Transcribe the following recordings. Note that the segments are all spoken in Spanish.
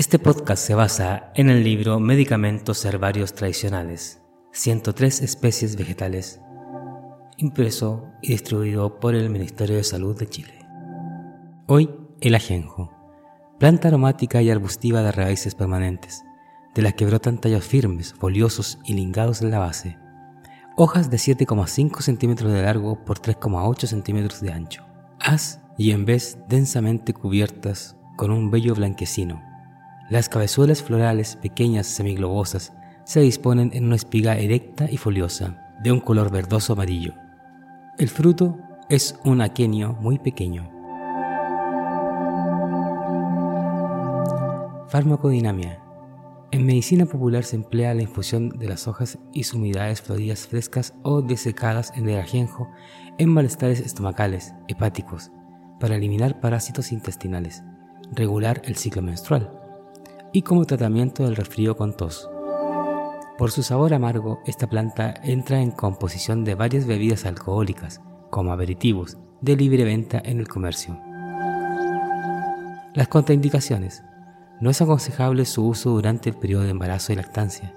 Este podcast se basa en el libro Medicamentos Herbarios Tradicionales, 103 especies vegetales, impreso y distribuido por el Ministerio de Salud de Chile. Hoy, el ajenjo, planta aromática y arbustiva de raíces permanentes, de las que brotan tallos firmes, foliosos y lingados en la base. Hojas de 7,5 centímetros de largo por 3,8 centímetros de ancho. Haz y en vez densamente cubiertas con un vello blanquecino las cabezuelas florales pequeñas semiglobosas se disponen en una espiga erecta y foliosa, de un color verdoso amarillo. El fruto es un aquenio muy pequeño. Farmacodinamia. En medicina popular se emplea la infusión de las hojas y sumidades floridas frescas o desecadas en el ajenjo en malestares estomacales, hepáticos, para eliminar parásitos intestinales, regular el ciclo menstrual y como tratamiento del resfrío con tos. Por su sabor amargo, esta planta entra en composición de varias bebidas alcohólicas, como aperitivos, de libre venta en el comercio. Las contraindicaciones. No es aconsejable su uso durante el periodo de embarazo y lactancia.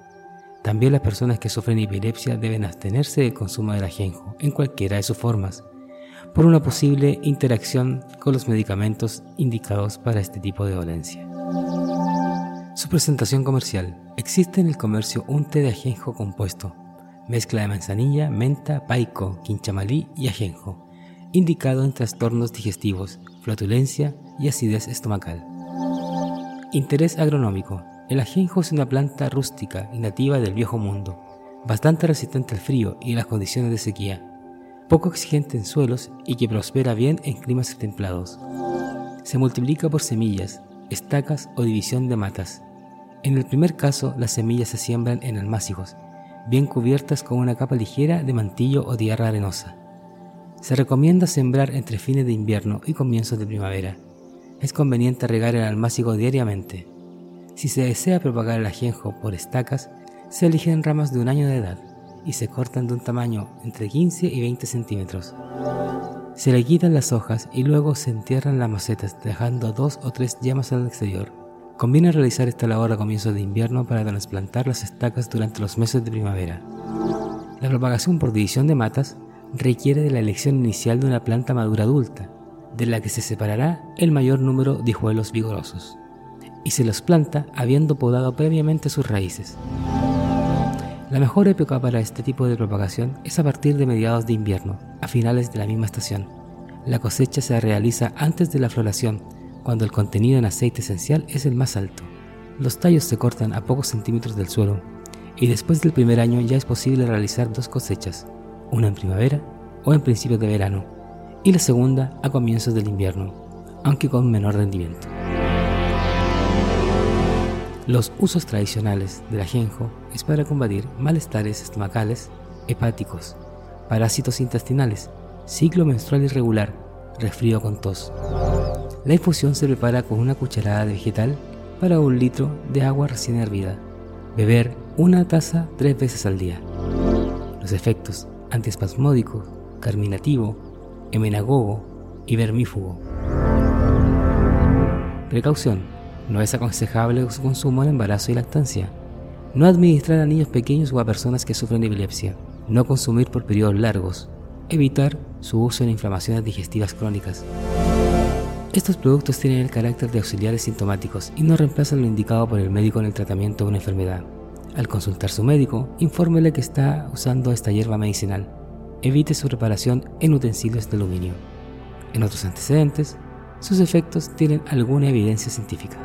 También las personas que sufren epilepsia deben abstenerse del consumo del ajenjo en cualquiera de sus formas, por una posible interacción con los medicamentos indicados para este tipo de dolencia. Su presentación comercial. Existe en el comercio un té de ajenjo compuesto, mezcla de manzanilla, menta, paico, quinchamalí y ajenjo, indicado en trastornos digestivos, flatulencia y acidez estomacal. Interés agronómico. El ajenjo es una planta rústica y nativa del viejo mundo, bastante resistente al frío y las condiciones de sequía, poco exigente en suelos y que prospera bien en climas templados. Se multiplica por semillas, estacas o división de matas. En el primer caso, las semillas se siembran en almácigos, bien cubiertas con una capa ligera de mantillo o tierra arenosa. Se recomienda sembrar entre fines de invierno y comienzos de primavera. Es conveniente regar el almácigo diariamente. Si se desea propagar el ajenjo por estacas, se eligen ramas de un año de edad y se cortan de un tamaño entre 15 y 20 centímetros. Se le quitan las hojas y luego se entierran las macetas, dejando dos o tres llamas al exterior. Conviene realizar esta labor a comienzos de invierno para trasplantar las estacas durante los meses de primavera. La propagación por división de matas requiere de la elección inicial de una planta madura adulta, de la que se separará el mayor número de hijuelos vigorosos, y se los planta habiendo podado previamente sus raíces. La mejor época para este tipo de propagación es a partir de mediados de invierno, a finales de la misma estación. La cosecha se realiza antes de la floración, cuando el contenido en aceite esencial es el más alto. Los tallos se cortan a pocos centímetros del suelo, y después del primer año ya es posible realizar dos cosechas, una en primavera o en principios de verano, y la segunda a comienzos del invierno, aunque con menor rendimiento. Los usos tradicionales del ajenjo es para combatir malestares estomacales, hepáticos, parásitos intestinales, ciclo menstrual irregular, resfrío con tos. La infusión se prepara con una cucharada de vegetal para un litro de agua recién hervida. Beber una taza tres veces al día. Los efectos antiespasmódico, carminativo, emenagogo y vermífugo. Precaución no es aconsejable su consumo en embarazo y lactancia. No administrar a niños pequeños o a personas que sufren epilepsia. No consumir por periodos largos. Evitar su uso en inflamaciones digestivas crónicas. Estos productos tienen el carácter de auxiliares sintomáticos y no reemplazan lo indicado por el médico en el tratamiento de una enfermedad. Al consultar su médico, infórmele que está usando esta hierba medicinal. Evite su preparación en utensilios de aluminio. En otros antecedentes, sus efectos tienen alguna evidencia científica.